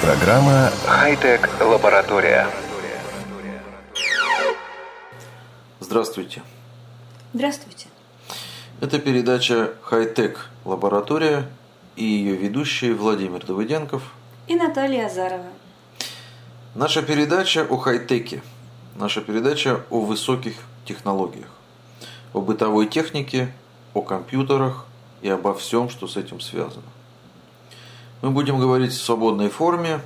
программа «Хай-тек лаборатория». Здравствуйте. Здравствуйте. Это передача «Хай-тек лаборатория» и ее ведущие Владимир Давыденков и Наталья Азарова. Наша передача о хай-теке, наша передача о высоких технологиях, о бытовой технике, о компьютерах и обо всем, что с этим связано. Мы будем говорить в свободной форме,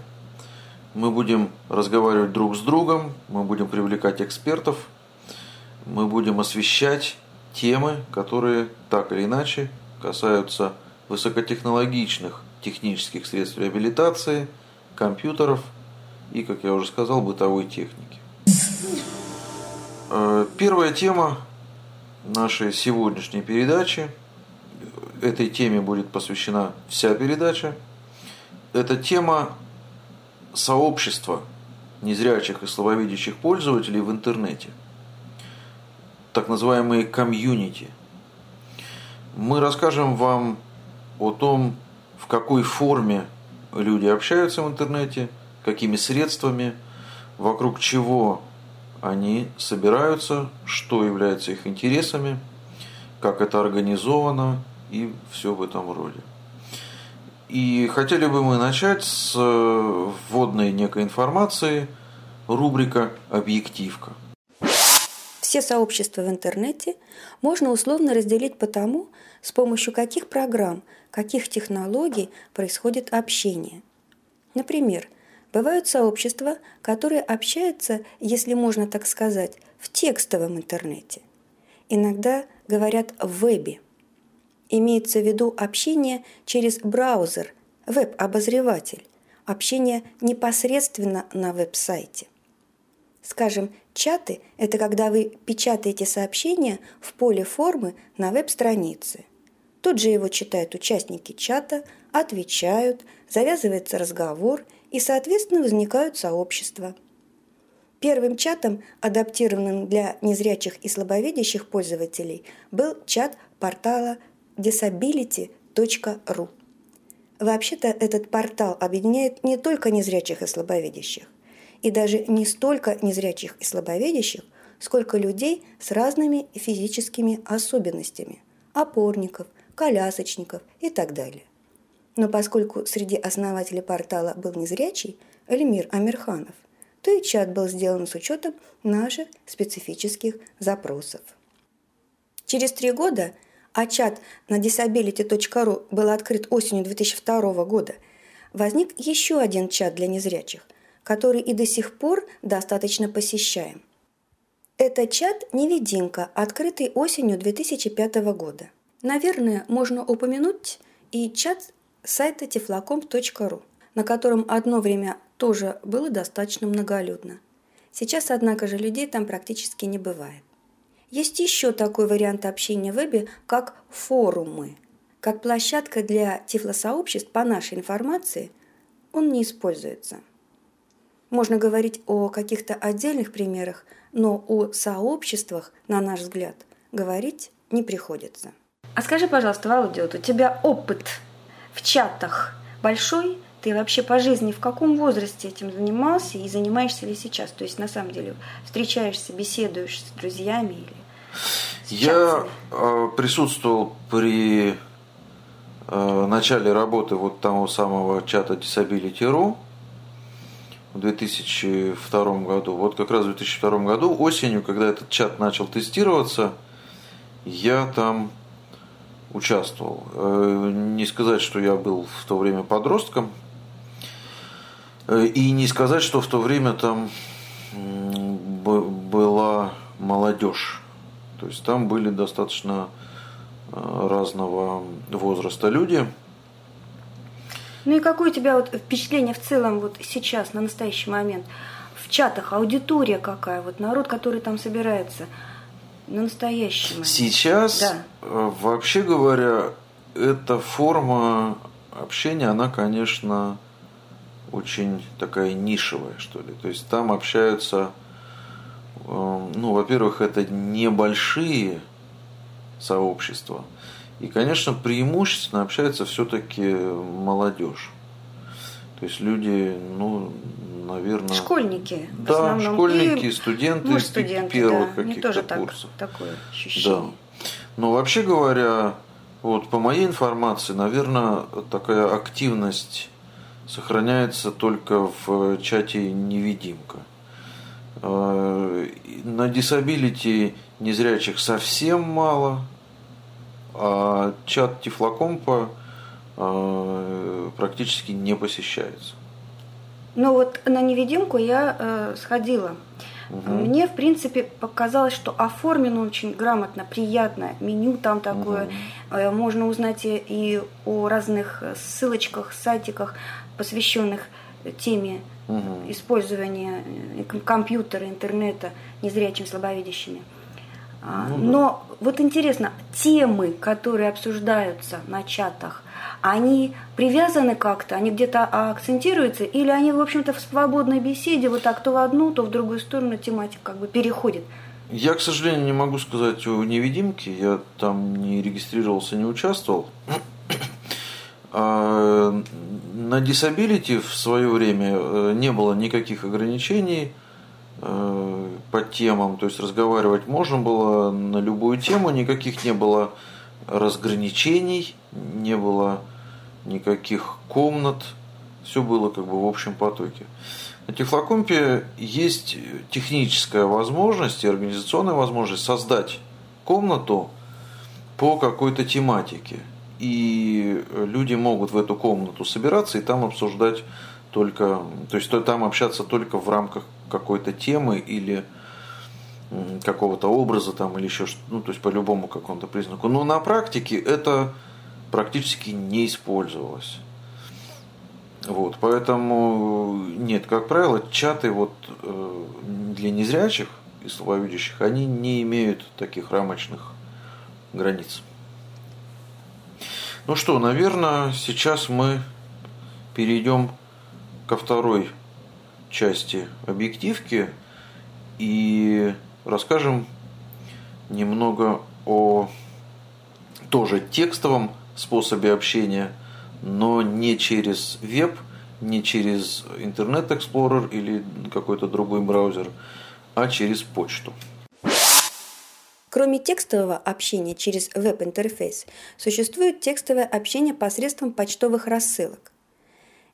мы будем разговаривать друг с другом, мы будем привлекать экспертов, мы будем освещать темы, которые так или иначе касаются высокотехнологичных технических средств реабилитации, компьютеров и, как я уже сказал, бытовой техники. Э, первая тема нашей сегодняшней передачи, этой теме будет посвящена вся передача, это тема сообщества незрячих и слабовидящих пользователей в интернете, так называемые комьюнити. Мы расскажем вам о том, в какой форме люди общаются в интернете, какими средствами, вокруг чего они собираются, что является их интересами, как это организовано и все в этом роде. И хотели бы мы начать с вводной некой информации, рубрика «Объективка». Все сообщества в интернете можно условно разделить по тому, с помощью каких программ, каких технологий происходит общение. Например, бывают сообщества, которые общаются, если можно так сказать, в текстовом интернете. Иногда говорят в вебе. Имеется в виду общение через браузер, веб-обозреватель, общение непосредственно на веб-сайте. Скажем, чаты – это когда вы печатаете сообщение в поле формы на веб-странице. Тут же его читают участники чата, отвечают, завязывается разговор и, соответственно, возникают сообщества. Первым чатом, адаптированным для незрячих и слабовидящих пользователей, был чат портала disability.ru. Вообще-то этот портал объединяет не только незрячих и слабовидящих, и даже не столько незрячих и слабовидящих, сколько людей с разными физическими особенностями – опорников, колясочников и так далее. Но поскольку среди основателей портала был незрячий Эльмир Амирханов, то и чат был сделан с учетом наших специфических запросов. Через три года, а чат на disability.ru был открыт осенью 2002 года, возник еще один чат для незрячих, который и до сих пор достаточно посещаем. Это чат «Невидимка», открытый осенью 2005 года – Наверное, можно упомянуть и чат сайта tiflacom.ru, на котором одно время тоже было достаточно многолюдно. Сейчас, однако же, людей там практически не бывает. Есть еще такой вариант общения в вебе, как форумы. Как площадка для тифлосообществ, по нашей информации, он не используется. Можно говорить о каких-то отдельных примерах, но о сообществах, на наш взгляд, говорить не приходится. А скажи, пожалуйста, Володя, вот у тебя опыт в чатах большой? Ты вообще по жизни в каком возрасте этим занимался и занимаешься ли сейчас? То есть на самом деле встречаешься, беседуешь с друзьями или с Я э, присутствовал при э, начале работы вот того самого чата Disability.ru в 2002 году. Вот как раз в 2002 году осенью, когда этот чат начал тестироваться, я там участвовал. Э, не сказать, что я был в то время подростком, и не сказать, что в то время там была молодежь. То есть там были достаточно э, разного возраста люди. Ну и какое у тебя вот впечатление в целом вот сейчас, на настоящий момент? В чатах аудитория какая, вот народ, который там собирается – на настоящем. Сейчас, да. Э, вообще говоря, эта форма общения, она, конечно, очень такая нишевая, что ли. То есть там общаются, ну, во-первых, это небольшие сообщества. И, конечно, преимущественно общается все-таки молодежь. То есть люди, ну, наверное... Школьники. в Да, основном. школьники, И, студенты, пи- студенты, первых да. Каких-то тоже так, курсов. такое Да. ощущение. Но вообще говоря, вот по моей информации, наверное, такая активность сохраняется только в чате «Невидимка». Э, На дисабилити незрячих совсем мало, а чат Тифлокомпа э, практически не посещается. Ну вот на невидимку я э, сходила. Мне, в принципе, показалось, что оформлено очень грамотно, приятно. Меню там такое. Э, Можно узнать и, и о разных ссылочках, сайтиках, посвященных теме Мгм. использования э, ком- компьютера, интернета незрячими, слабовидящими. А, Ну да. Но вот интересно, темы, которые обсуждаются на чатах, они привязаны как-то, они где-то акцентируются, или они, в общем-то, в свободной беседе вот так то в одну, то в другую сторону тематика как бы переходит. Я, к сожалению, не могу сказать о невидимке. Я там не регистрировался, не участвовал. А, На дисабилити в свое время э, не было никаких ограничений э, по темам. То есть разговаривать можно было на любую тему, никаких не было разграничений, не было никаких комнат. Все было как бы в общем потоке. На Тифлокомпе есть техническая возможность и организационная возможность создать комнату по какой-то тематике. И люди могут в эту комнату собираться и там обсуждать только, то есть там общаться только в рамках какой-то темы или какого-то образа там или еще что ну то есть по любому какому-то признаку. Но на практике это практически не использовалось. Вот, поэтому нет, как правило, чаты вот э, для незрячих и слабовидящих, они не имеют таких рамочных границ. Ну что, наверное, сейчас мы перейдем ко второй части объективки и расскажем немного о тоже текстовом способе общения, но не через веб, не через Internet Explorer или какой-то другой браузер, а через почту. Кроме текстового общения через веб-интерфейс, существует текстовое общение посредством почтовых рассылок.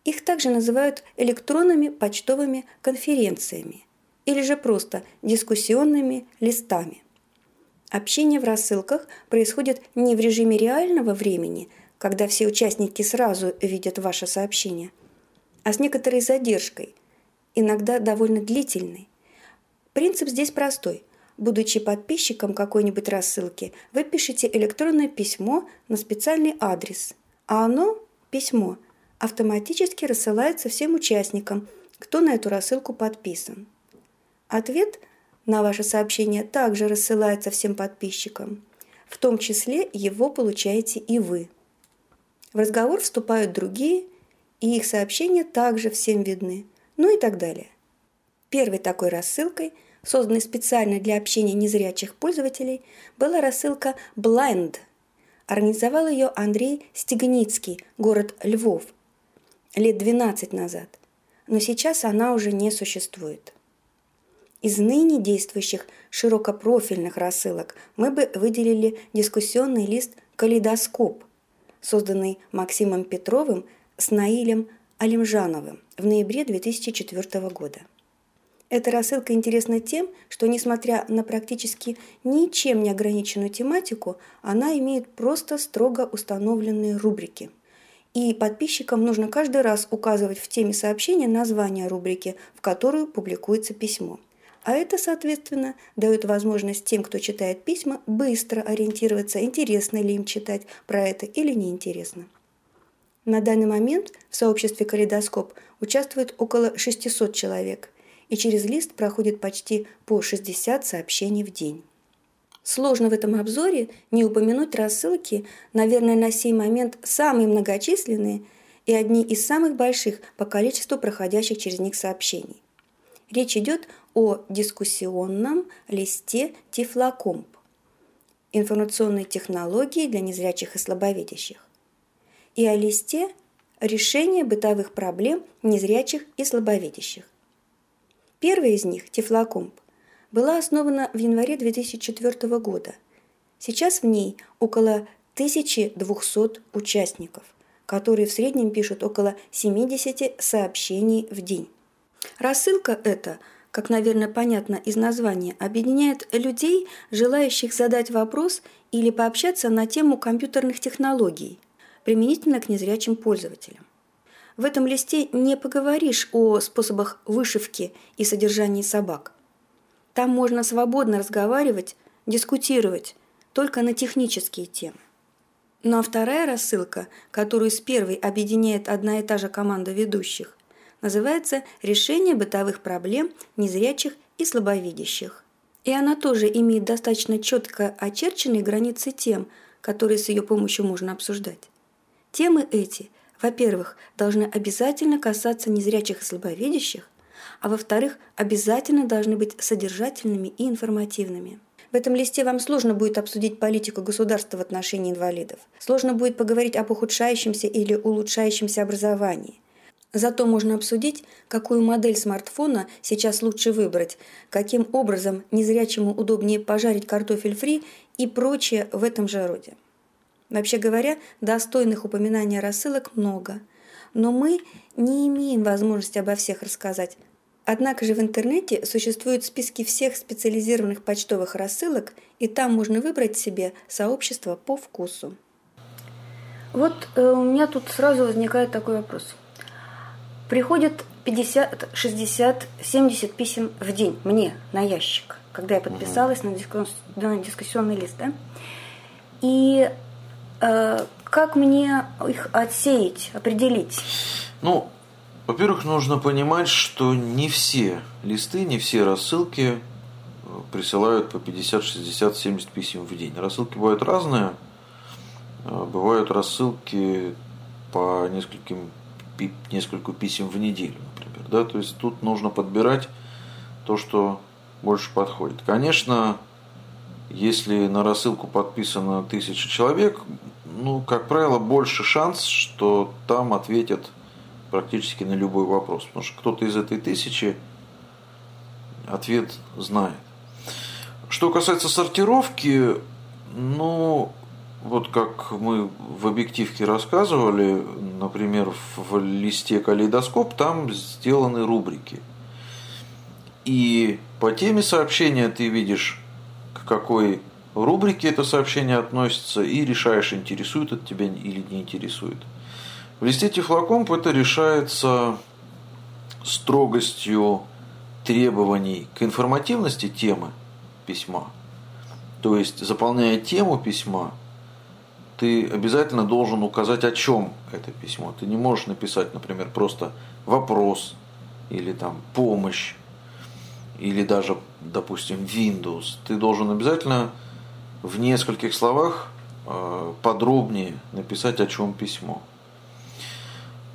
Их также называют электронными почтовыми конференциями или же просто дискуссионными листами. Общение в рассылках происходит не в режиме реального времени, когда все участники сразу видят ваше сообщение, а с некоторой задержкой, иногда довольно длительной. Принцип здесь простой. Будучи подписчиком какой-нибудь рассылки, вы пишете электронное письмо на специальный адрес, а оно, письмо, автоматически рассылается всем участникам, кто на эту рассылку подписан. Ответ на ваше сообщение также рассылается всем подписчикам. В том числе его получаете и вы. В разговор вступают другие, и их сообщения также всем видны, ну и так далее. Первой такой рассылкой, созданной специально для общения незрячих пользователей, была рассылка Blind. Организовал ее Андрей Стеганицкий, город Львов, лет 12 назад, но сейчас она уже не существует. Из ныне действующих широкопрофильных рассылок мы бы выделили дискуссионный лист «Калейдоскоп», созданный Максимом Петровым с Наилем Алимжановым в ноябре 2004 года. Эта рассылка интересна тем, что, несмотря на практически ничем не ограниченную тематику, она имеет просто строго установленные рубрики. И подписчикам нужно каждый раз указывать в теме сообщения название рубрики, в которую публикуется письмо. А это, соответственно, дает возможность тем, кто читает письма, быстро ориентироваться, интересно ли им читать про это или неинтересно. На данный момент в сообществе «Калейдоскоп» участвует около 600 человек, и через лист проходит почти по 60 сообщений в день. Сложно в этом обзоре не упомянуть рассылки, наверное, на сей момент самые многочисленные и одни из самых больших по количеству проходящих через них сообщений. Речь идет о дискуссионном листе Тифлокомп – информационной технологии для незрячих и слабовидящих, и о листе решение бытовых проблем незрячих и слабовидящих. Первая из них, Тифлокомп, была основана в январе 2004 года. Сейчас в ней около 1200 участников, которые в среднем пишут около 70 сообщений в день. Рассылка эта, как, наверное, понятно из названия, объединяет людей, желающих задать вопрос или пообщаться на тему компьютерных технологий, применительно к незрячим пользователям. В этом листе не поговоришь о способах вышивки и содержании собак. Там можно свободно разговаривать, дискутировать, только на технические темы. Ну а вторая рассылка, которую с первой объединяет одна и та же команда ведущих, называется «Решение бытовых проблем незрячих и слабовидящих». И она тоже имеет достаточно четко очерченные границы тем, которые с ее помощью можно обсуждать. Темы эти, во-первых, должны обязательно касаться незрячих и слабовидящих, а во-вторых, обязательно должны быть содержательными и информативными. В этом листе вам сложно будет обсудить политику государства в отношении инвалидов. Сложно будет поговорить об ухудшающемся или улучшающемся образовании. Зато можно обсудить, какую модель смартфона сейчас лучше выбрать, каким образом незрячему удобнее пожарить картофель фри и прочее в этом же роде. Вообще говоря, достойных упоминания рассылок много, но мы не имеем возможности обо всех рассказать, Однако же в интернете существуют списки всех специализированных почтовых рассылок, и там можно выбрать себе сообщество по вкусу. Вот э, у меня тут сразу возникает такой вопрос. Приходит 50, 60, 70 писем в день мне на ящик, когда я подписалась на, дискус, на дискуссионный лист. Да? И как мне их отсеять, определить? Ну, во-первых, нужно понимать, что не все листы, не все рассылки э, присылают по 50, 60, 70 писем в день. Рассылки бывают разные. Э, бывают рассылки по нескольким, нескольку писем в неделю, например. Да? То есть тут нужно подбирать то, что больше подходит. Конечно, если на рассылку подписано тысяча человек, ну, как правило, больше шанс, что там ответят практически на любой вопрос. Потому что кто-то из этой тысячи ответ знает. Что касается сортировки, ну, вот как мы в объективке рассказывали, например, в листе калейдоскоп, там сделаны рубрики. И по теме сообщения ты видишь, к какой рубрике это сообщение относится, и решаешь, интересует это тебя или не интересует. В листе Тифлокомп это решается строгостью требований к информативности темы письма. То есть, заполняя тему письма, ты обязательно должен указать, о чем это письмо. Ты не можешь написать, например, просто вопрос или там помощь или даже, допустим, Windows. Ты должен обязательно в нескольких словах э, подробнее написать, о чем письмо.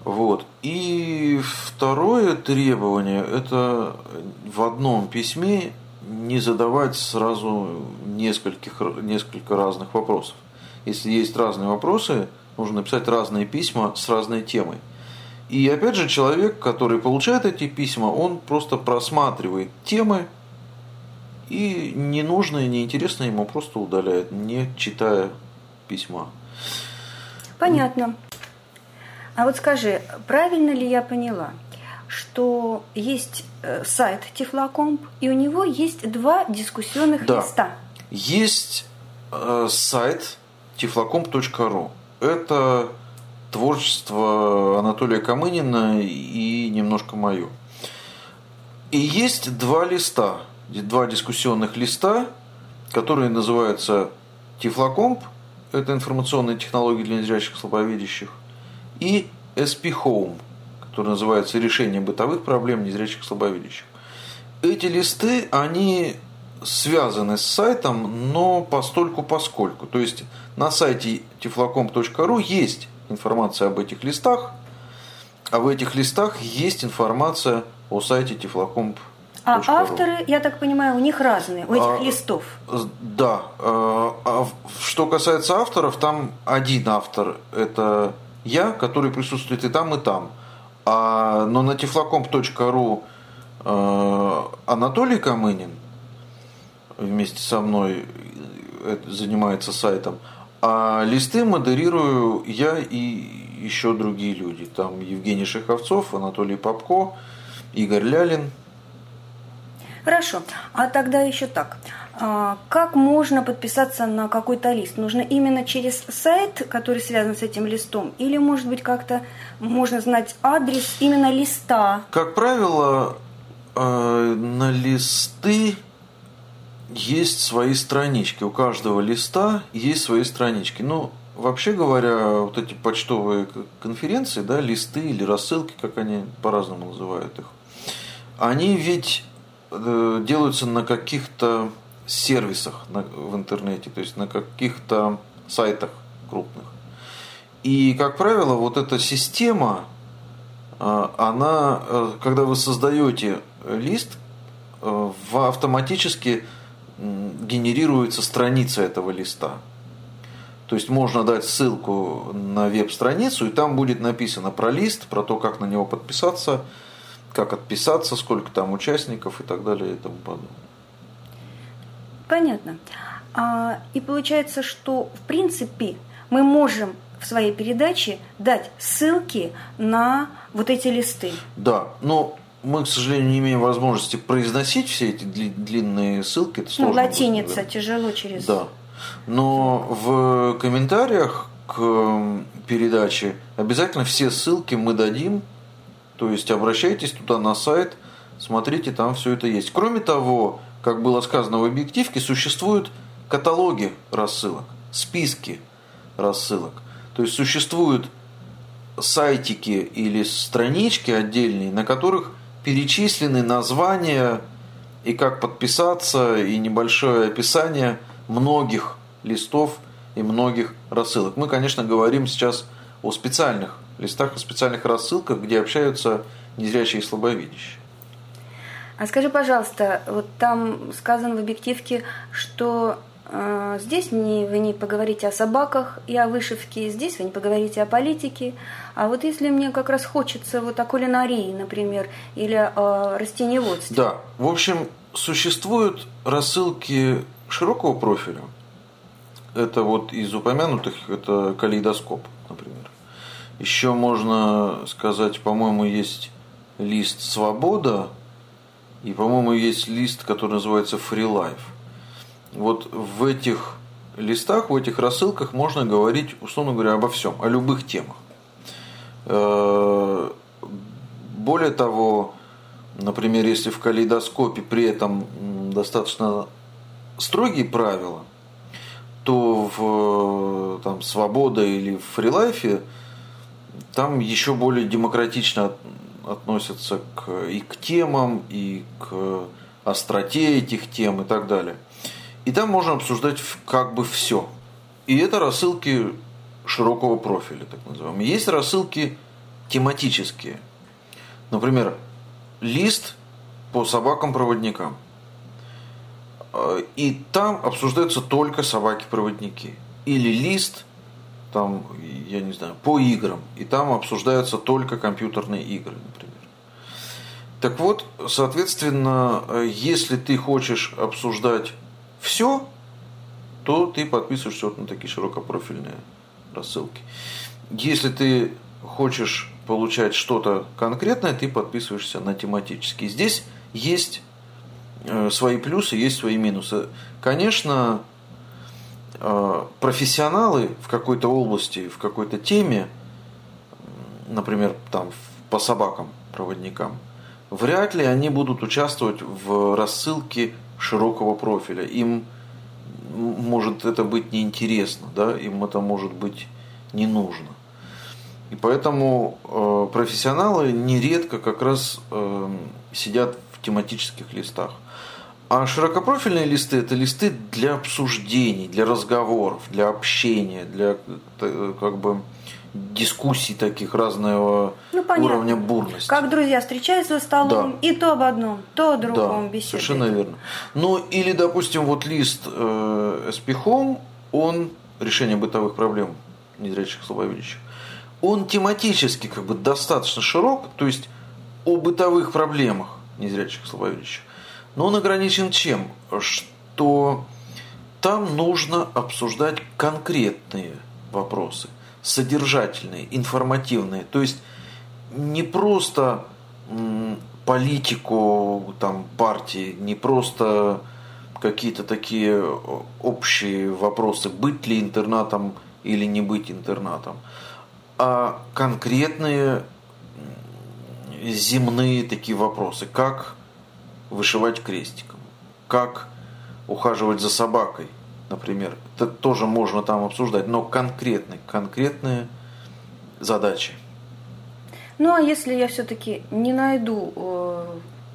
Вот. И второе требование – это в одном письме не задавать сразу нескольких, несколько разных вопросов. Если есть разные вопросы, нужно написать разные письма с разной темой. И опять же, человек, который получает эти письма, он просто просматривает темы и ненужное, неинтересное ему просто удаляет, не читая письма. Понятно. А вот скажи, правильно ли я поняла, что есть э, сайт Тифлокомп, и у него есть два дискуссионных да. листа? Есть э, сайт tiflocomp.ru. Это творчество Анатолия Камынина и немножко мое. И есть два листа, два дискуссионных листа, которые называются Тифлокомп, это информационные технологии для незрячих слабовидящих, и SP Home, который называется «Решение бытовых проблем незрячих слабовидящих». Эти листы, они связаны с сайтом, но постольку поскольку. То есть на сайте tiflocom.ru есть информация об этих листах, а в этих листах есть информация о сайте tiflocom.ru. А авторы, я так понимаю, у них разные, у этих а, листов. Да. А, а что касается авторов, там один автор – это я, который присутствует и там, и там. А, но на tiflocomp.ru э, Анатолий Камынин вместе со мной э, занимается сайтом, а листы модерирую я и еще другие люди. Там Евгений Шеховцов, Анатолий Попко, Игорь Лялин. Хорошо. А тогда еще так. А, как можно подписаться на какой-то лист? Нужно именно через сайт, который связан с этим листом? Или, может быть, как-то можно знать адрес именно листа? Как правило, э, на листы есть свои странички. У каждого листа есть свои странички. Ну, вообще говоря, вот эти почтовые конференции, да, листы или рассылки, как они по-разному называют их, они ведь э, делаются на каких-то сервисах в интернете, то есть на каких-то сайтах крупных. И, как правило, вот эта система, э, она, э, когда вы создаете лист, автоматически генерируется страница этого листа. То есть можно дать ссылку на веб-страницу, и там будет написано про лист, про то, как на него подписаться, как отписаться, сколько там участников и так далее и тому подобное. Понятно. А, и получается, что в принципе мы можем в своей передаче дать ссылки на вот эти листы. Да, но мы, к сожалению, не имеем возможности произносить все эти длинные ссылки. Это ну, латиница будет, да. тяжело через. Да. Но в комментариях к передаче обязательно все ссылки мы дадим. То есть обращайтесь туда на сайт, смотрите, там все это есть. Кроме того, как было сказано в объективке, существуют каталоги рассылок, списки рассылок. То есть существуют сайтики или странички отдельные, на которых перечислены названия и как подписаться, и небольшое описание многих листов и многих рассылок. Мы, конечно, говорим сейчас о специальных листах, о специальных рассылках, где общаются незрячие и слабовидящие. А скажи, пожалуйста, вот там сказано в объективке, что здесь не, вы не поговорите о собаках и о вышивке, здесь вы не поговорите о политике. А вот если мне как раз хочется вот о кулинарии, например, или о растениеводстве. Да, в общем, существуют рассылки широкого профиля. Это вот из упомянутых, это калейдоскоп, например. Еще можно сказать, по-моему, есть лист «Свобода», и, по-моему, есть лист, который называется «Free Life» вот в этих листах, в этих рассылках можно говорить, условно говоря, обо всем, о любых темах. Э, более того, например, если в калейдоскопе при этом достаточно строгие правила, то в там, «Свобода» или в «Фрилайфе» там еще более демократично относятся к, и к темам, и к остроте этих тем и так далее – и там можно обсуждать как бы все. И это рассылки широкого профиля, так называемые. Есть рассылки тематические. Например, лист по собакам-проводникам. И там обсуждаются только собаки-проводники. Или лист, там, я не знаю, по играм. И там обсуждаются только компьютерные игры, например. Так вот, соответственно, если ты хочешь обсуждать все, то ты подписываешься вот на такие широкопрофильные рассылки. Если ты хочешь получать что-то конкретное, ты подписываешься на тематические. Здесь есть э, свои плюсы, есть свои минусы. Конечно, э, профессионалы в какой-то области, в какой-то теме, например, там по собакам, проводникам, вряд ли они будут участвовать в рассылке широкого профиля. Им может это быть неинтересно, да, им это может быть не нужно. И поэтому э, профессионалы нередко как раз э, сидят в тематических листах. А широкопрофильные листы – это листы для обсуждений, для разговоров, для общения, для э, как бы дискуссий таких разного ну, уровня бурности. Как друзья встречаются за столом, да. и то об одном, то о другом да, беседуют. совершенно верно. Ну, или, допустим, вот лист э, Home, он, решение бытовых проблем незрячих слабовидящих, он тематически как бы достаточно широк, то есть о бытовых проблемах незрячих слабовидящих. Но он ограничен чем? Что там нужно обсуждать конкретные вопросы, содержательные, информативные. То есть не просто политику там, партии, не просто какие-то такие общие вопросы, быть ли интернатом или не быть интернатом, а конкретные земные такие вопросы, как вышивать крестиком, как ухаживать за собакой, например. Это тоже можно там обсуждать, но конкретные, конкретные задачи. Ну а если я все-таки не найду э,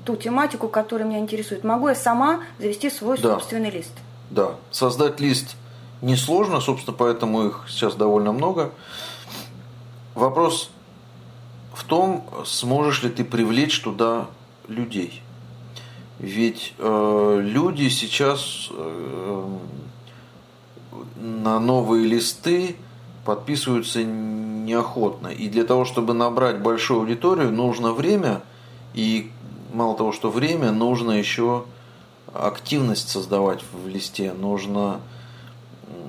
ту тематику, которая меня интересует, могу я сама завести свой да. собственный лист? Да, создать лист несложно, собственно, поэтому их сейчас довольно много. Вопрос в том, сможешь ли ты привлечь туда людей. Ведь э, люди сейчас э, на новые листы подписываются неохотно. И для того, чтобы набрать большую аудиторию, нужно время. И мало того, что время, нужно еще активность создавать в листе. Нужно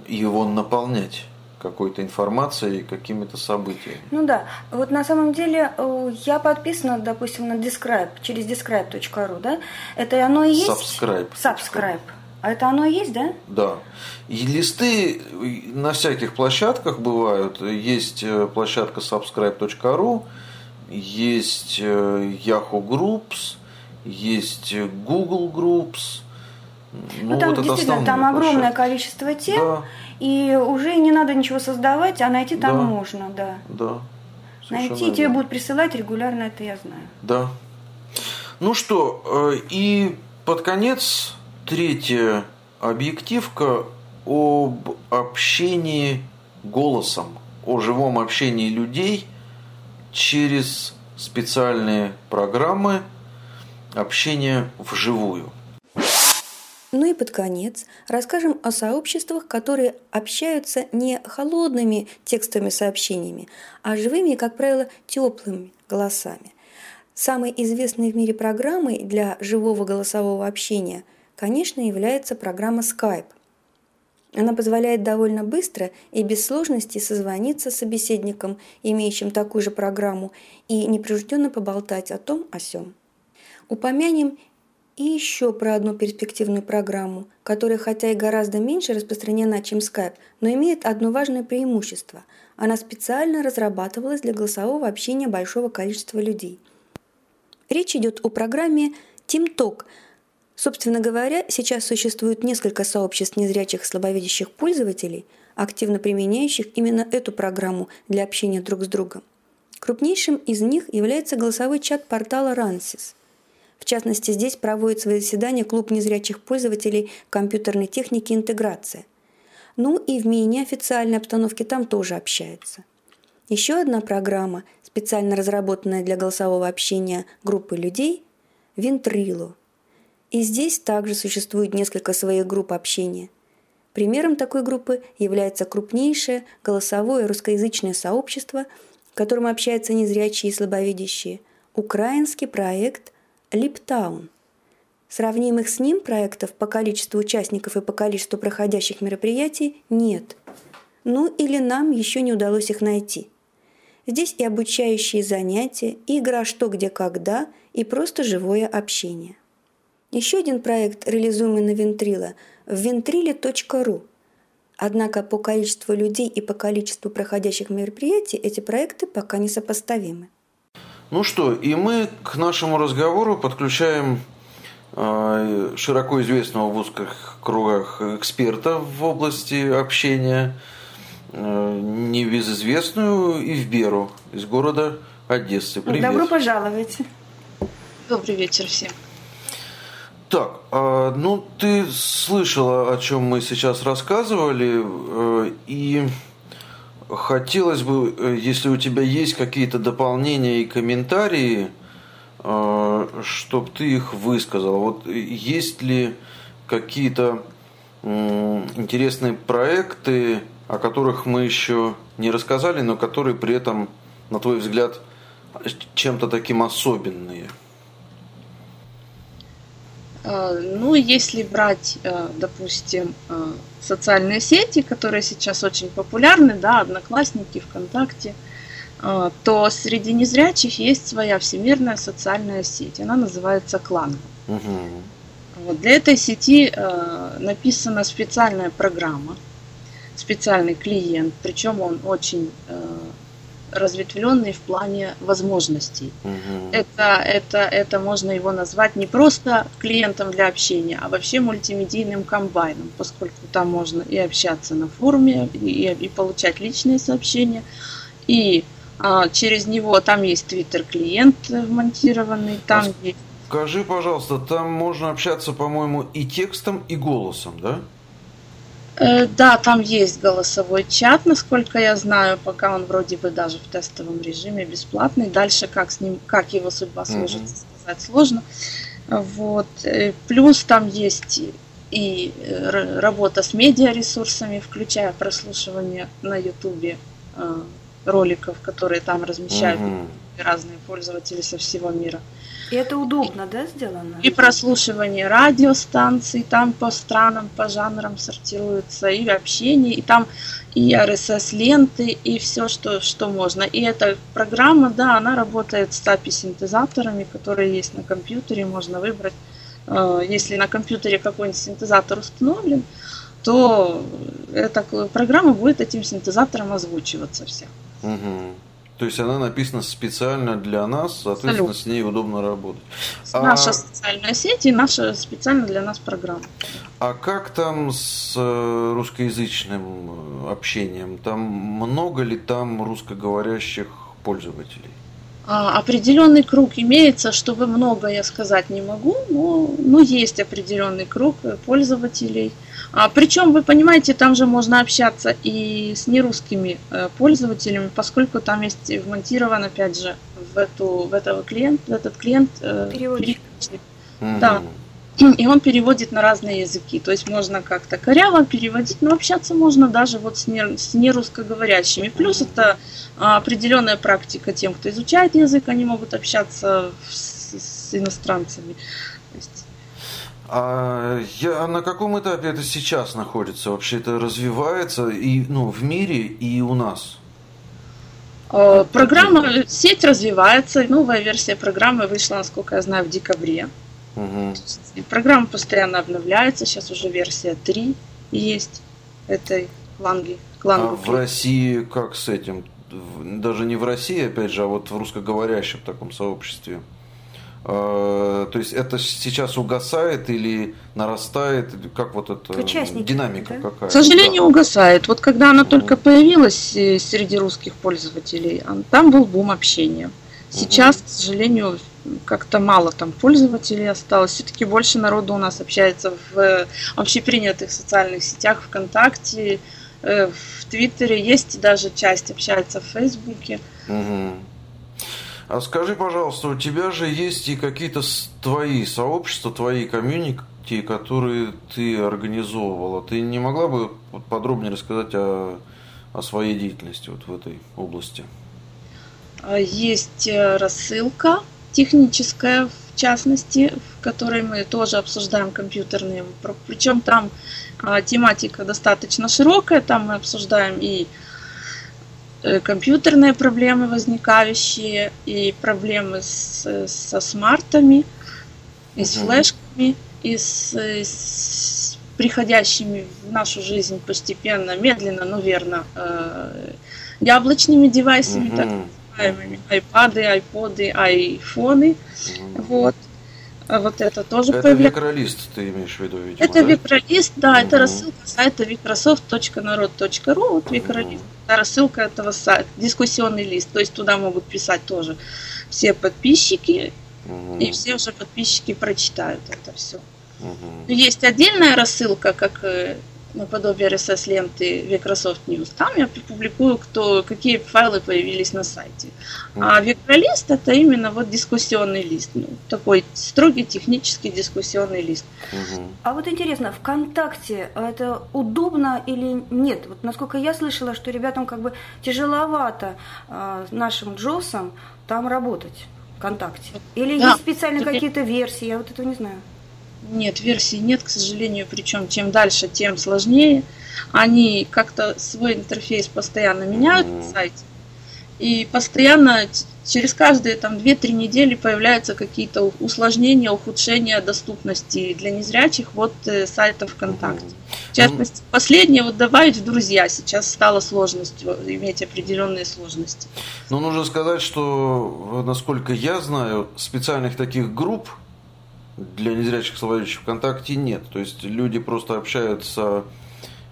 его наполнять какой-то информацией, какими-то событиями. Ну да. Вот на самом деле э, я подписана, допустим, на Describe, через describe.ru, да? Это оно и есть? Subscribe. Subscribe. А это оно и есть, да? Да. И листы на всяких площадках бывают. Есть э, площадка subscribe.ru, есть э, Yahoo Groups, есть Google Groups. Ну, ну там вот действительно там огромное площадки. количество тем, да. и уже не надо ничего создавать, а найти там да. можно, да. Да. Совершенно найти, тебе будут присылать регулярно, это я знаю. Да. Ну что, э, и под конец Третья объективка об общении голосом, о живом общении людей через специальные программы общения вживую. Ну и под конец расскажем о сообществах, которые общаются не холодными текстовыми сообщениями, а живыми, как правило, теплыми голосами. Самой известной в мире программой для живого голосового общения – конечно, является программа Skype. Она позволяет довольно быстро и без сложностей созвониться с собеседником, имеющим такую же программу, и непринужденно поболтать о том, о сём. Упомянем и еще про одну перспективную программу, которая хотя и гораздо меньше распространена, чем Skype, но имеет одно важное преимущество. Она специально разрабатывалась для голосового общения большого количества людей. Речь идет о программе TeamTalk – Собственно говоря, сейчас существует несколько сообществ незрячих слабовидящих пользователей, активно применяющих именно эту программу для общения друг с другом. Крупнейшим из них является голосовой чат портала Ransys. В частности, здесь проводит свои заседания клуб незрячих пользователей компьютерной техники «Интеграция». Ну и в менее официальной обстановке там тоже общается. Еще одна программа, специально разработанная для голосового общения группы людей – Ventrilo – и здесь также существует несколько своих групп общения. Примером такой группы является крупнейшее голосовое русскоязычное сообщество, в котором общаются незрячие и слабовидящие, украинский проект «Липтаун». Сравнимых с ним проектов по количеству участников и по количеству проходящих мероприятий нет. Ну или нам еще не удалось их найти. Здесь и обучающие занятия, и игра «Что, где, когда», и просто живое общение – еще один проект, реализуемый на Вентрила, в ventrilo.ru. Однако по количеству людей и по количеству проходящих мероприятий эти проекты пока не сопоставимы. Ну что, и мы к нашему разговору подключаем э, широко известного в узких кругах эксперта в области общения, э, небезызвестную Ивберу из города Одессы. Привет. Добро пожаловать. Добрый вечер всем. Так, а, ну ты слышала, о чем мы сейчас рассказывали, э, и хотелось бы, э, если у тебя есть какие-то дополнения и комментарии, э, чтобы ты их высказала. Вот есть ли какие-то интересные проекты о которых мы еще не рассказали, но которые при этом, на твой взгляд, чем-то таким особенные? А, ну, если брать, э, допустим, э, социальные сети, которые сейчас очень популярны, да, Одноклассники, ВКонтакте, э, то среди незрячих есть своя всемирная социальная сеть. Она называется Клан. Угу. Вот для этой сети написана специальная программа, специальный клиент, причем он очень разветвленный в плане возможностей. Угу. Это, это, это можно его назвать не просто клиентом для общения, а вообще мультимедийным комбайном, поскольку там можно и общаться на форуме, и, и получать личные сообщения, и а, через него там есть твиттер-клиент вмонтированный, там а есть... Скажи, пожалуйста, там можно общаться, по-моему, и текстом, и голосом, да? Э, да, там есть голосовой чат, насколько я знаю, пока он вроде бы даже в тестовом режиме бесплатный. Дальше как с ним, как его судьба сложится, mm-hmm. сказать сложно. Вот. Э, плюс там есть и э, работа с медиаресурсами, включая прослушивание на Ютубе роликов, которые там размещают mm-hmm. Разные пользователи со всего мира. И это удобно, да, сделано? И прослушивание радиостанций, там по странам, по жанрам сортируется, и общение, и там и RSS-ленты, и все, что, что можно. И эта программа, да, она работает с API-синтезаторами, которые есть на компьютере, можно выбрать. Э, если на компьютере какой-нибудь синтезатор установлен, то эта программа будет этим синтезатором озвучиваться вся. Угу. То есть она написана специально для нас, соответственно, Абсолютно. с ней удобно работать. Наша а... социальная сеть и наша специально для нас программа. А как там с э, русскоязычным общением? Там много ли там русскоговорящих пользователей? А, определенный круг имеется, чтобы много я сказать не могу, но, но есть определенный круг пользователей – а, причем, вы понимаете, там же можно общаться и с нерусскими э, пользователями, поскольку там есть вмонтирован, опять же, в, эту, в, этого клиент, в этот клиент э, переводчик. Mm-hmm. Да. И он переводит на разные языки. То есть можно как-то коряво переводить, но общаться можно даже вот с, не, с нерусскоговорящими. Плюс это определенная практика тем, кто изучает язык, они могут общаться с, с иностранцами. А я, на каком этапе это сейчас находится? Вообще это развивается и ну, в мире, и у нас? А, программа, сеть развивается. Новая версия программы вышла, насколько я знаю, в декабре. Угу. Программа постоянно обновляется. Сейчас уже версия 3 есть этой кланги. А в России как с этим? Даже не в России, опять же, а вот в русскоговорящем таком сообществе. Э, то есть это сейчас угасает или нарастает? Как вот это Участники, динамика да? какая? К сожалению, да. угасает. Вот когда она только появилась э, среди русских пользователей, там был бум общения. Сейчас, угу. к сожалению, как-то мало там пользователей осталось. Все-таки больше народу у нас общается в э, общепринятых социальных сетях, ВКонтакте, в Твиттере. Есть даже часть общается в Фейсбуке. Угу. А скажи, пожалуйста, у тебя же есть и какие-то твои сообщества, твои комьюнити, которые ты организовывала. Ты не могла бы подробнее рассказать о, о своей деятельности вот в этой области? А, есть э, рассылка техническая, в частности, в которой мы тоже обсуждаем компьютерные. Причем там а, тематика достаточно широкая, там мы обсуждаем и Э, компьютерные проблемы возникающие, и проблемы с, со смартами, и с флешками, и с, с приходящими в нашу жизнь постепенно, медленно, но верно, э, яблочными девайсами, так называемыми, айпады, айподы, айфоны. Вот. А вот это тоже Это появляется. векролист, ты имеешь в виду, видимо, Это да? векролист, да, угу. это рассылка сайта microsoft.народ.ру, вот векролист. Угу. Это рассылка этого сайта, дискуссионный лист, то есть туда могут писать тоже все подписчики, угу. и все уже подписчики прочитают это все. Угу. Есть отдельная рассылка, как э, наподобие RSS-ленты Microsoft News. Там я публикую, кто, какие файлы появились на сайте. А Векролист это именно вот дискуссионный лист. Ну, такой строгий технический дискуссионный лист. А вот интересно, ВКонтакте это удобно или нет? Вот насколько я слышала, что ребятам как бы тяжеловато э, нашим Джосам там работать ВКонтакте. Или да. есть специально какие-то версии, я вот этого не знаю. Нет, версий нет, к сожалению, причем чем дальше, тем сложнее. Они как-то свой интерфейс постоянно меняют на сайте. И постоянно через каждые там 2-3 недели появляются какие-то усложнения, ухудшения доступности для незрячих вот э, сайтов ВКонтакте. В частности, последнее вот добавить в друзья сейчас стало сложностью, иметь определенные сложности. Но нужно сказать, что, насколько я знаю, специальных таких групп для незрячих словарищ ВКонтакте нет. То есть люди просто общаются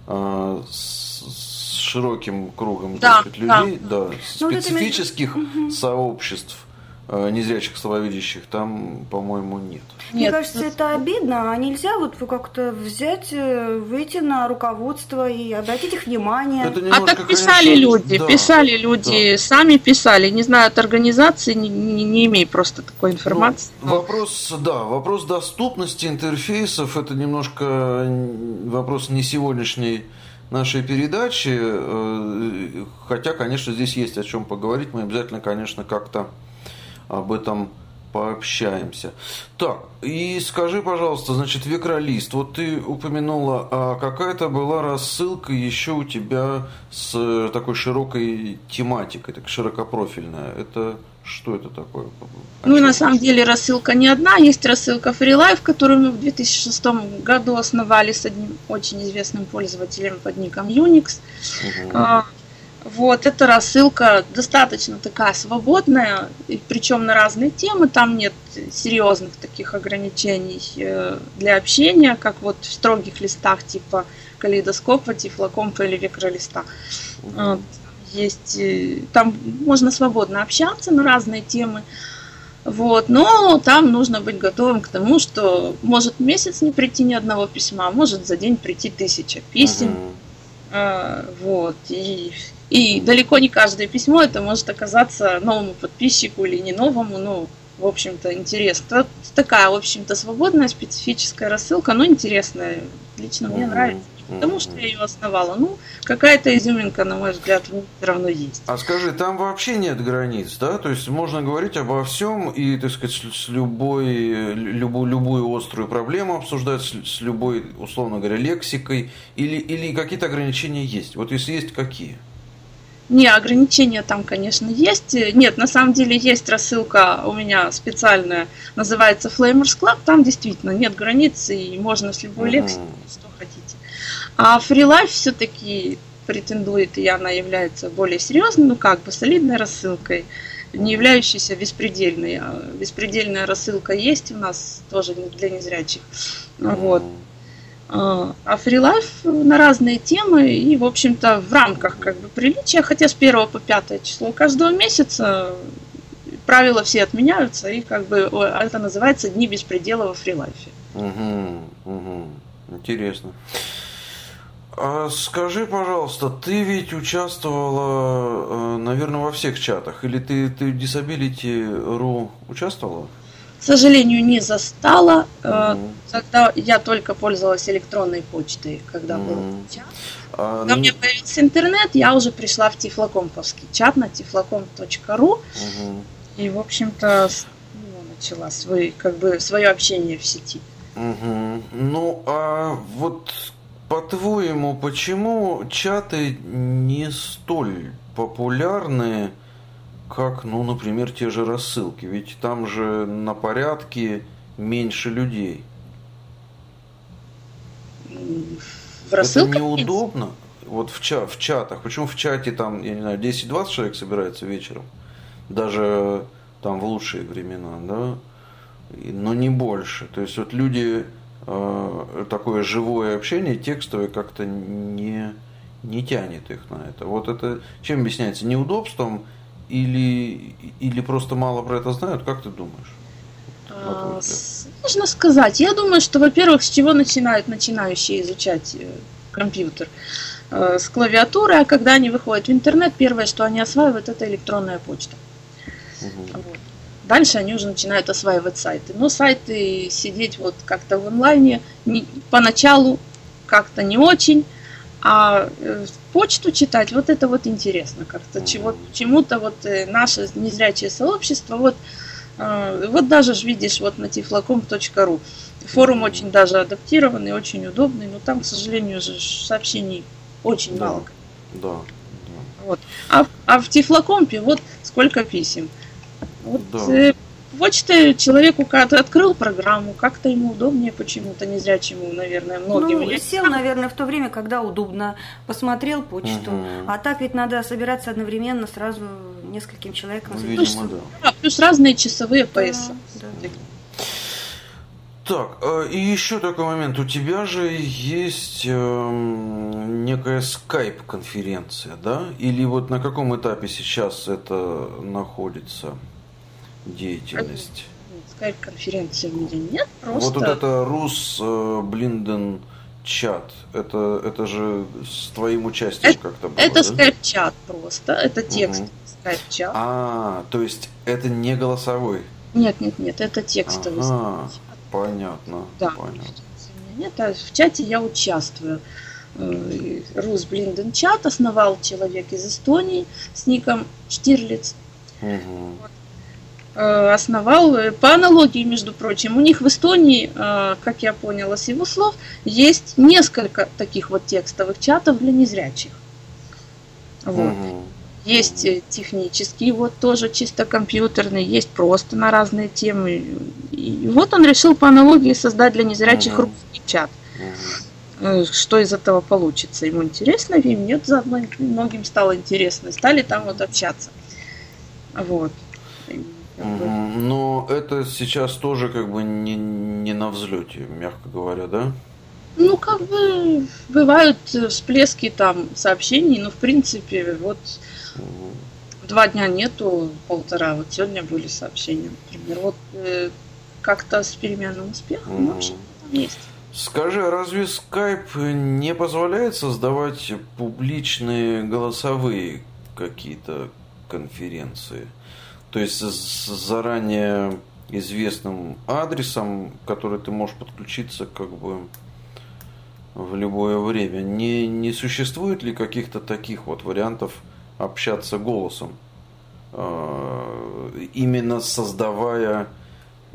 э, с, с широким кругом да, сказать, людей, да, да ну, специфических вот сообществ незрячих слабовидящих там, по-моему, нет. Мне кажется, это обидно, а нельзя вот как-то взять, э, выйти на руководство и обратить их внимание. Это немножко, а так писали конечно, люди, да, писали люди, да. сами писали, не знаю, от организации, не, не, не имею просто такой информации. Ну, вопрос, да, вопрос доступности интерфейсов, это немножко вопрос не сегодняшней нашей передачи, э, хотя, конечно, здесь есть о чем поговорить, мы обязательно, конечно, как-то об этом пообщаемся. Так, и скажи, пожалуйста, значит, Векролист, вот ты упомянула, а какая-то была рассылка еще у тебя с такой широкой тематикой, так широкопрофильная. Это что это такое? Ну, на самом деле рассылка не одна. Есть рассылка FreeLife, которую мы в 2006 году основали с одним очень известным пользователем под ником Unix. Угу. Вот, эта рассылка достаточно такая свободная, причем на разные темы, там нет серьезных таких ограничений э, для общения, как вот в строгих листах типа калейдоскопа, тифлокомпа или векролиста. Есть, э, там можно свободно общаться на разные темы, вот, но там нужно быть готовым к тому, что может месяц не прийти ни одного письма, а может за день прийти тысяча писем. Uh-huh. Вот, и и далеко не каждое письмо это может оказаться новому подписчику или не новому, ну, в общем-то, интересно. Такая, в общем-то, свободная специфическая рассылка, но интересная. Лично мне нравится. Потому что я ее основала. Ну, какая-то изюминка, на мой взгляд, все равно есть. А скажи, там вообще нет границ, да? То есть можно говорить обо всем и, так сказать, с любой, любую, любую острую проблему обсуждать, с, любой, условно говоря, лексикой, или, или какие-то ограничения есть? Вот если есть, какие? Не, ограничения там, конечно, есть. Нет, на самом деле есть рассылка у меня специальная, называется Flamers Club. Там действительно нет границ, и можно с любой лексикой. А FreeLife все-таки претендует, и она является более серьезной, ну как бы солидной рассылкой, не являющейся беспредельной. А беспредельная рассылка есть у нас тоже для незрячих. Вот. А фрилайф на разные темы и, в общем-то, в рамках как бы приличия, хотя с 1 по 5 число каждого месяца правила все отменяются, и как бы это называется Дни беспредела во фрилайфе. Угу, угу. Интересно. А скажи, пожалуйста, ты ведь участвовала, э, наверное, во всех чатах, или ты, ты в Disability.ru участвовала? К сожалению, не застала. Mm-hmm. Тогда я только пользовалась электронной почтой, когда mm-hmm. был чат. А, когда ну... меня появился интернет, я уже пришла в тифлокомповский чат на тифлокомп.ру. Mm-hmm. И, в общем-то, него начала свой, как бы, свое общение в сети. Угу. Ну, а вот по-твоему, почему чаты не столь популярны? как, ну, например, те же рассылки. Ведь там же на порядке меньше людей. В Это неудобно. Вот в, чат, в чатах. Почему в чате там, я не знаю, 10-20 человек собирается вечером? Даже там в лучшие времена, да? Но не больше. То есть вот люди такое живое общение, текстовое как-то не, не тянет их на это. Вот это чем объясняется? Неудобством или, или просто мало про это знают? Как ты думаешь? Сложно сказать. Я думаю, что, во-первых, с чего начинают начинающие изучать э, компьютер э, с клавиатурой, а когда они выходят в интернет, первое, что они осваивают, это электронная почта. Вот. Дальше они уже начинают осваивать сайты. Но сайты сидеть вот как-то в онлайне не- поначалу как-то не очень, а э, почту читать, вот это вот интересно как-то. Чего, чему-то вот э, наше незрячее сообщество, вот, э, вот даже ж видишь вот на tiflacom.ru форум очень даже адаптированный, очень удобный, но там, к сожалению, же сообщений очень Да. мало. Да. Вот. А, в- а в Тифлокомпе вот сколько писем. Вот Да. э, почта человеку когда открыл программу, как-то ему удобнее почему-то, незрячему, наверное, многим. Ну, Я- сел, наверное, в то время, когда удобно, посмотрел почту. Мгм. А так ведь надо собираться одновременно сразу нескольким человекам. Ну, видимо, да. А, плюс разные часовые Да, пояса. да. Так, э, и еще такой момент. У тебя же есть эм, некая скайп-конференция, да? Или вот на каком этапе сейчас это находится деятельность? Скайп-конференции меня нет, просто... Вот, вот это Рус э, Блинден чат, это, это же с твоим участием Это- как-то было, Это да? скайп-чат просто, это текст Мгм. скайп-чат. А, то есть это не голосовой. Нет, нет, нет, это текстовый Ага, скайп-чат. понятно, Да. понятно. Нет, а в чате я участвую. Э, Рус Блинден чат основал человек из Эстонии с ником Штирлиц. Мгм. Э, Основал э, по аналогии, между прочим. У них в Эстонии, э, как я поняла с его слов, есть несколько таких вот текстовых чатов для незрячих. Вот. Мгм. Есть э, технический, вот тоже чисто компьютерный, есть просто на разные темы. И вот он решил по аналогии создать для незрячих Мгм. русский чат. Э, Что из этого получится? Ему интересно, и мне заодно многим стало интересно. Стали там вот общаться. Вот. Но это сейчас тоже как бы не, не на взлете, мягко говоря, да? Ну, как бы бывают всплески там сообщений, но в принципе вот два дня нету, полтора. Вот сегодня были сообщения, например. Вот э, как-то с переменным успехом вообще там есть. Скажи, а разве Skype не позволяет создавать публичные голосовые какие-то конференции? То есть с заранее известным адресом, который ты можешь подключиться как бы в любое время. Не, не существует ли каких-то таких вот вариантов общаться голосом? Э, Именно создавая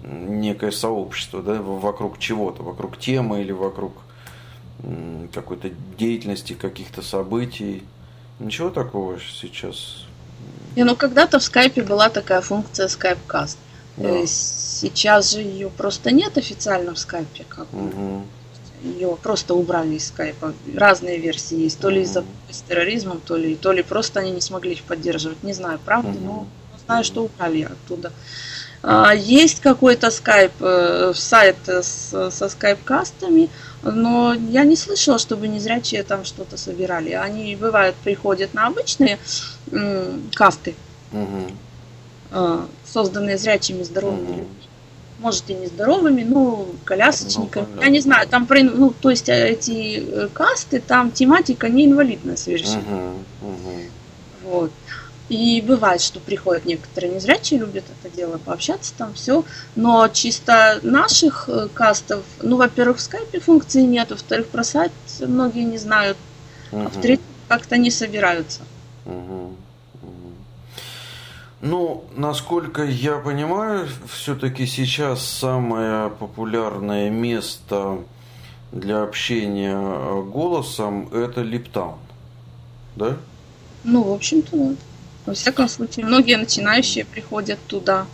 некое сообщество, да, вокруг чего-то, вокруг темы или вокруг какой-то деятельности, каких-то событий. Ничего такого сейчас. Не, ну когда-то в скайпе была такая функция Skypecast. Да. Э, Сейчас же ее просто нет официально в скайпе. Как. Мгм. Ее просто убрали из скайпа. Разные версии есть. То ли из-за с терроризмом, то ли, то ли просто они не смогли их поддерживать. Не знаю, правда, Мгм. но знаю, что убрали оттуда. А, Есть какой-то скайп, э, сайт э, со скайп-кастами, но я не слышала, чтобы незрячие там что-то собирали. Они, бывают, приходят на обычные м, касты, Мгм. э, созданные зрячими здоровыми людьми. Может и нездоровыми, ну, колясочниками. Ну, я не знаю, там, ну, то есть э, эти касты, там тематика не инвалидная совершенно. Мгм. Мгм. Вот. И бывает, что приходят некоторые незрячие, любят это дело, пообщаться там, все. Но чисто наших э, кастов, ну, во-первых, в скайпе функции нет, во-вторых, про сайт многие не знают, а Мгм. в-третьих, как-то не собираются. Мгм. Ну, насколько я понимаю, все-таки сейчас самое популярное место для общения э, голосом это Липтаун. Да? Ну, в общем-то, да. Во всяком случае, многие начинающие приходят туда.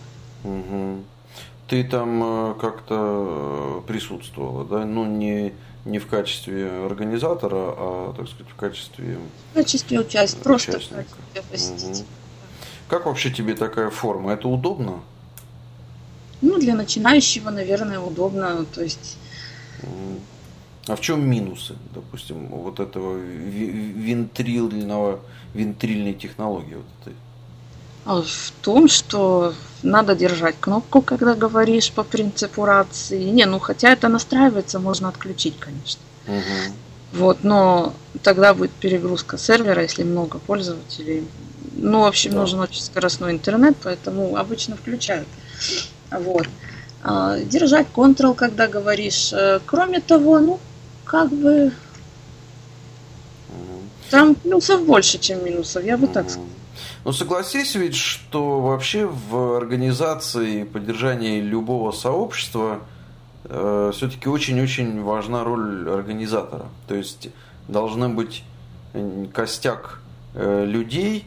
Мгм. Ты там э, как-то э, присутствовала, да? Ну, не, не в качестве организатора, а, так сказать, в качестве... В качестве участия, просто в Участника. качестве посетителя. Как вообще тебе такая форма? Это удобно? Ну, для начинающего, наверное, удобно. То есть, М. А в чем минусы, допустим, вот этого вентрильного, вентрильной технологии? Вот этой? а, в том, что надо держать кнопку, когда говоришь по принципу рации. Не, ну хотя это настраивается, можно отключить, конечно. Мгм. Вот, но тогда будет перегрузка сервера, если много пользователей. Ну, в общем, да. нужен очень скоростной интернет, поэтому обычно включают. Вот. А, держать Ctrl, когда говоришь. Э, кроме того, ну, как бы там плюсов больше, чем минусов, я бы так сказала. Ну, согласись ведь, что вообще в организации поддержания любого сообщества э, все-таки очень-очень важна роль организатора. То есть должны быть костяк э, людей,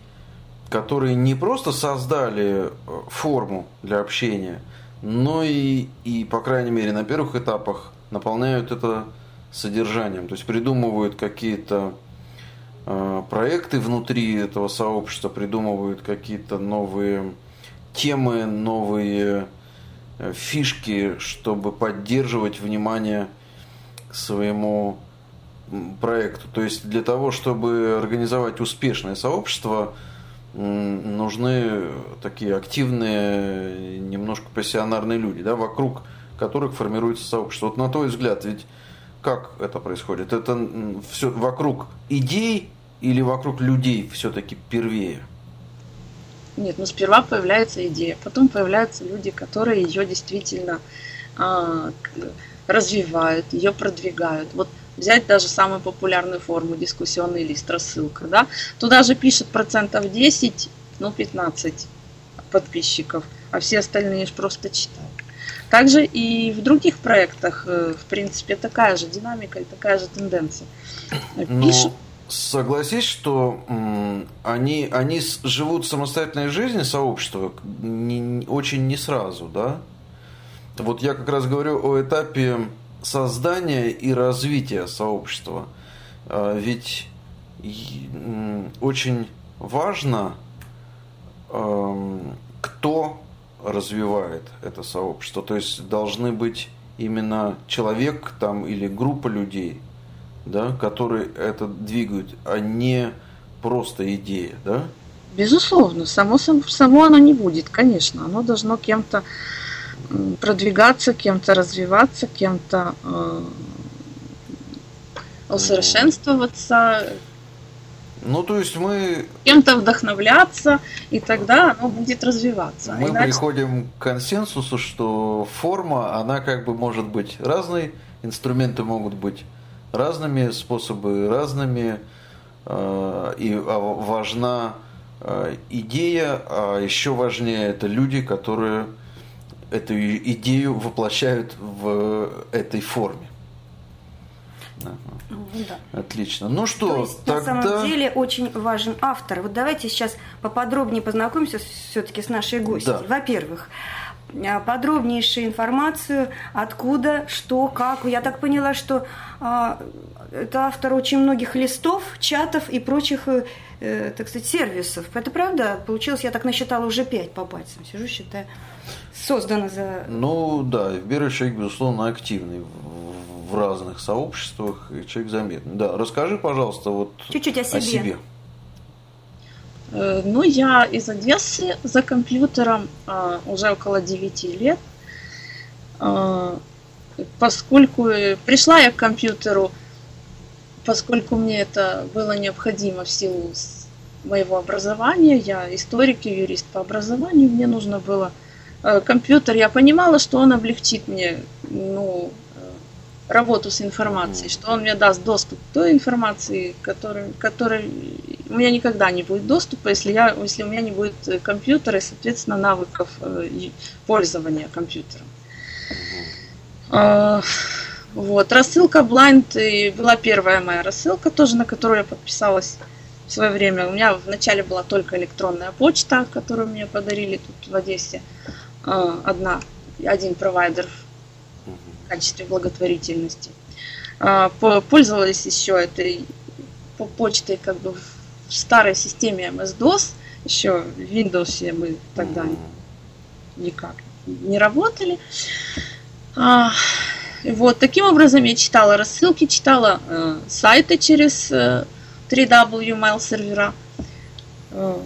которые не просто создали э, форму для общения, но и, и, по крайней мере, на первых этапах наполняют это содержанием. То есть придумывают какие-то Э, проекты внутри этого сообщества, придумывают какие-то новые темы, новые э, фишки, чтобы поддерживать внимание к своему проекту. То есть для того, чтобы организовать успешное сообщество, нужны такие активные, немножко пассионарные люди, да, вокруг которых формируется сообщество. Вот на твой взгляд, ведь как это происходит? Это все вокруг идей или вокруг людей все-таки первее? Нет, ну сперва появляется идея, потом появляются люди, которые ее действительно а, развивают, ее продвигают. Вот взять даже самую популярную форму, дискуссионный лист, рассылка, да, туда же пишет процентов 10, ну 15 подписчиков, а все остальные же просто читают. Также и в других проектах, э, в принципе, такая же динамика и такая же тенденция. Но... Пишут Согласись, что они, они живут самостоятельной жизнью сообщества не, очень не сразу, да? Вот я как раз говорю о этапе создания и развития сообщества. А, ведь очень важно, кто развивает это сообщество. То есть должны быть именно человек там или группа людей – да, которые это двигают, а не просто идея, да? Безусловно, само, само оно не будет, конечно. Оно должно кем-то продвигаться, кем-то развиваться, кем-то э, усовершенствоваться. Ну, то есть мы... Кем-то вдохновляться, и тогда оно будет развиваться. Мы Иначе... приходим к консенсусу, что форма, она как бы может быть разной, инструменты могут быть разными способами, разными, э, и а, важна э, идея, а еще важнее это люди, которые эту идею воплощают в этой форме. Ну, да. Отлично. Ну что, То есть, тогда... на самом деле очень важен автор. Вот давайте сейчас поподробнее познакомимся все-таки с нашей гостьей. Да. Во-первых, Э, подробнейшую информацию, откуда, что, как. Я так поняла, что а, это автор очень многих листов, чатов и прочих, э, так сказать, сервисов. Это правда? Получилось, я так насчитала уже пять по пальцам. Сижу, считаю. Создано за... Ну да, человек, безусловно, активный в, разных сообществах, и человек заметный. Да, расскажи, пожалуйста, вот Чуть-чуть о себе. О себе. Э, ну, я из Одессы за компьютером а, уже около 9 лет. А, поскольку пришла я к компьютеру, поскольку мне это было необходимо в силу моего образования, я историк и юрист по образованию, мне нужно было э, компьютер, я понимала, что он облегчит мне ну, работу с информацией, что он мне даст доступ к той информации, которой, которой у меня никогда не будет доступа, если, я, если у меня не будет э, компьютера и, соответственно, навыков э, пользования компьютером. А, вот. Рассылка Blind была первая моя рассылка, тоже на которую я подписалась в свое время. У меня вначале была только электронная почта, которую мне подарили тут в Одессе. А, одна, один провайдер качестве благотворительности. А, пользовались еще этой почтой как бы в старой системе MS-DOS, еще в Windows мы тогда никак не работали. А, вот таким образом я читала рассылки, читала э, сайты через э, 3W mail сервера. Э,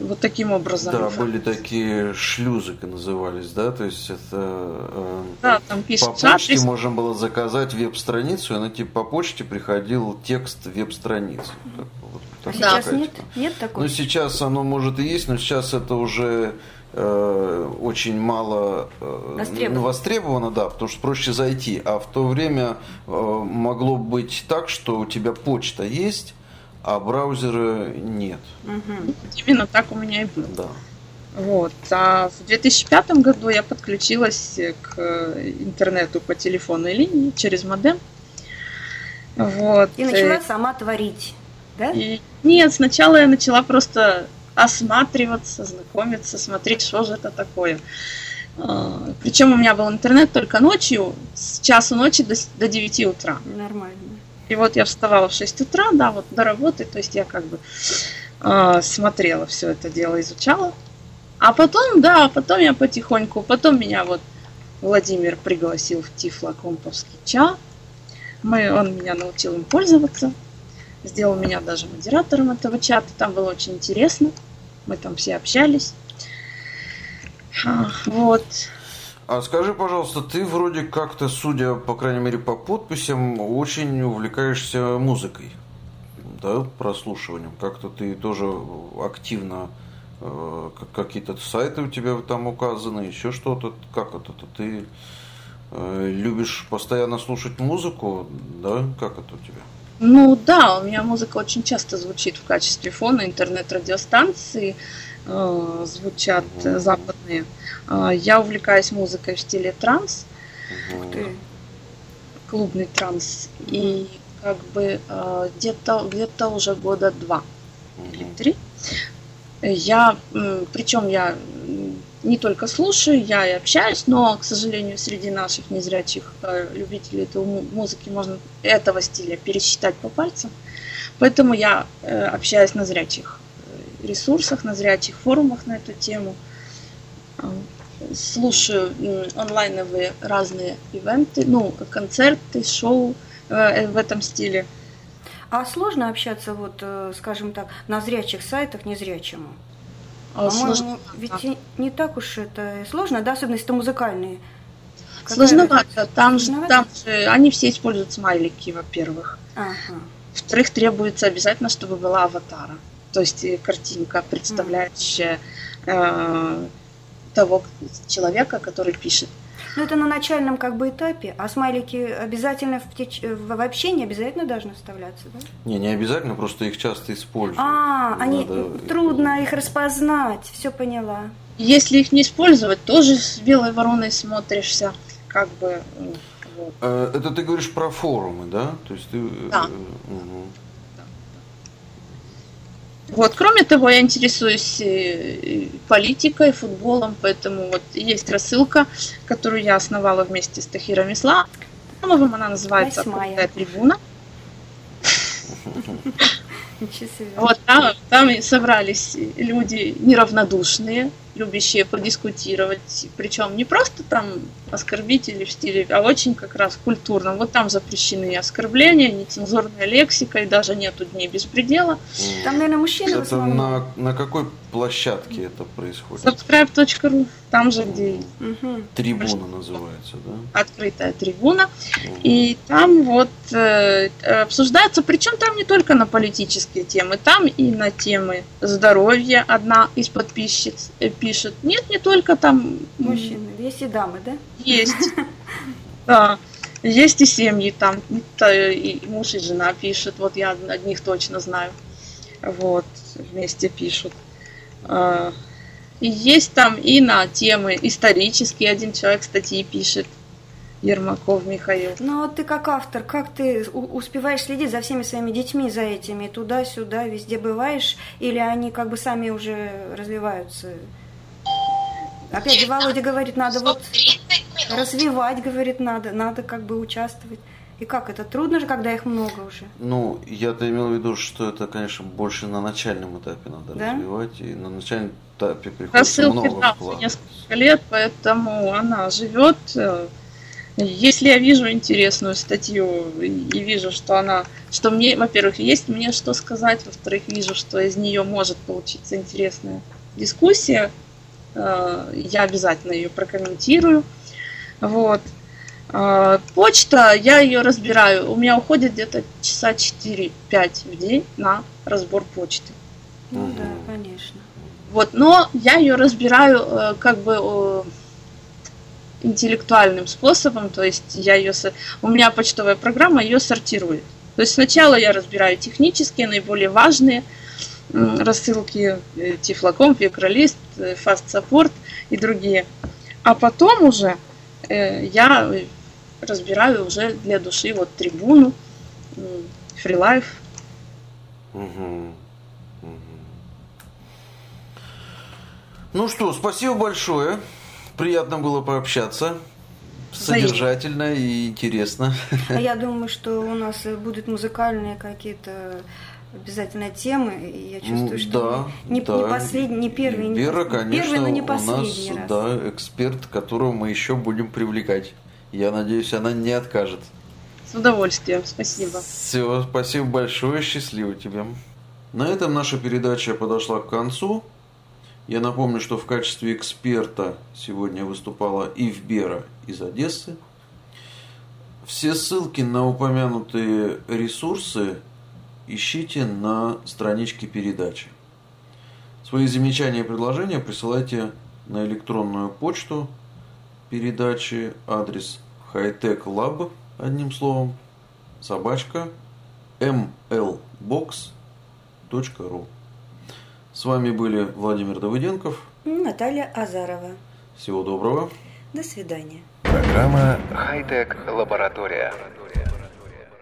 вот таким образом. Да, были такие шлюзы, назывались, да, то есть это э, да, там по почте адрес. можно было заказать веб-страницу, и она типа по почте приходил текст веб-страницы. Вот, а сейчас нет, нет такого? Ну, сейчас оно может и есть, но сейчас это уже э, очень мало э, востребовано. востребовано, да, потому что проще зайти. А в то время э, могло быть так, что у тебя почта есть, а браузера нет. Угу. Именно так у меня и было. Да. Вот. А в 2005 году я подключилась к интернету по телефонной линии через модем. Вот. И начала сама творить, да? И... Нет, сначала я начала просто осматриваться, знакомиться, смотреть, что же это такое. А, Причем у меня был интернет только ночью, с часу ночи до, до 9 утра. Нормально. И вот я вставала в 6 утра, да, вот до работы, то есть я как бы э, смотрела все это дело, изучала. А потом, да, потом я потихоньку, потом меня вот Владимир пригласил в Тифло-Комповский чат. Мы, он меня научил им пользоваться, сделал меня даже модератором этого чата, там было очень интересно, мы там все общались. А, вот. А скажи, пожалуйста, ты вроде как-то, судя, по крайней мере, по подписям, очень увлекаешься музыкой, да, прослушиванием. Как-то ты тоже активно, э, какие-то сайты у тебя там указаны, еще что-то. Как это? Ты э, любишь постоянно слушать музыку, да? Как это у тебя? Ну да, у меня музыка очень часто звучит в качестве фона интернет-радиостанции. Звучат mm-hmm. западные. Э, я увлекаюсь музыкой в стиле транс, mm-hmm. клубный транс, mm-hmm. и как бы э, где-то где-то уже года два mm-hmm. или три. Я, причем я не только слушаю, я и общаюсь, но, к сожалению, среди наших незрячих любителей этой музыки можно этого стиля пересчитать по пальцам. Поэтому я общаюсь на зрячих ресурсах, на зрячих форумах на эту тему. Слушаю онлайновые разные ивенты, ну, концерты, шоу э, в этом стиле. А сложно общаться, вот, э, скажем так, на зрячих сайтах незрячему? А, сложно. Ведь да. не так уж это сложно, да, особенно если это музыкальные. Сложновато. Там же, там же они все используют смайлики, во-первых. Ага. Во-вторых, требуется обязательно, чтобы была аватара то есть э, картинка, представляющая э, того человека, который пишет. Ну, это на начальном как бы этапе, а смайлики обязательно в, теч... в общении обязательно должны вставляться, да? Не, не обязательно, просто их часто используют. А, Надо они трудно их распознать, все поняла. Если их не использовать, тоже с белой вороной смотришься, как бы. Вот. Э, это ты говоришь про форумы, да? То есть ты. Да. Угу. Вот, кроме того, я интересуюсь э, политикой, футболом, поэтому вот есть рассылка, которую я основала вместе с Тахиром Исламовым, она называется «Открытая трибуна». Вот там, там собрались люди неравнодушные, любящие подискутировать, причем не просто там оскорбители в стиле, а очень как раз культурно. Вот там запрещены оскорбления, нецензурная лексика, и даже нету дней беспредела. Там, наверное, мужчины это на, на какой площадке это происходит? Subscribe.ru, там же, где... Угу. Трибуна называется, да? Открытая трибуна. Угу. И там вот э, обсуждается, причем там не только на политические темы, там и на темы здоровья. Одна из подписчиц э, пишет. Нет, не только там... Мужчины, есть и дамы, да? Есть. Да. Есть и семьи там, и муж и жена пишут, вот я одних точно знаю. Вот, вместе пишут. А, и есть там и на темы исторические, один человек статьи пишет. Ермаков Михаил. Ну, а ты как автор, как ты успеваешь следить за всеми своими детьми, за этими, туда-сюда, везде бываешь, или они как бы сами уже развиваются? Опять же, Володя говорит, надо вот развивать, говорит, надо, надо как бы участвовать. И как это? Трудно же, когда их много уже? Ну, я-то имел в виду, что это, конечно, больше на начальном этапе надо да? развивать. И на начальном этапе приходится Рассылки, много вкладывать. несколько лет, поэтому она живет. Если я вижу интересную статью и вижу, что она, что мне, во-первых, есть мне что сказать, во-вторых, вижу, что из нее может получиться интересная дискуссия, я обязательно ее прокомментирую. Вот. Э, почта, я ее разбираю. У меня уходит где-то часа 4-5 в день на разбор почты. Ну да, конечно. Вот, но я ее разбираю э, как бы э, интеллектуальным способом, то есть я ее, у меня почтовая программа ее сортирует. То есть сначала я разбираю технические, наиболее важные рассылки, э, Тифлокомп, Викролист, э, Fast Support и другие. А потом уже э, я разбираю уже для души вот трибуну, фрилайф. Ну что, спасибо большое. Приятно было пообщаться. Содержательно и интересно. А я думаю, что у нас будут музыкальные какие-то обязательно темы. И я чувствую, что да, не, да. не последний, не первый, не Вера, пос- конечно, первый, но не у последний нас, раз. да, эксперт, которого мы еще будем привлекать. Я надеюсь, она не откажет. с удовольствием, спасибо. Все, спасибо большое, счастливо тебе. На этом наша передача подошла к концу. Я напомню, что в качестве эксперта сегодня выступала Ивбера из Одессы. Все ссылки на упомянутые ресурсы ищите на страничке передачи. Свои замечания и предложения присылайте на электронную почту передачи адрес hightechlab одним словом собачка mlbox.ru С вами были Владимир Давыденков. Наталья Азарова. Всего доброго. До свидания. Программа «Хай-тек лаборатория».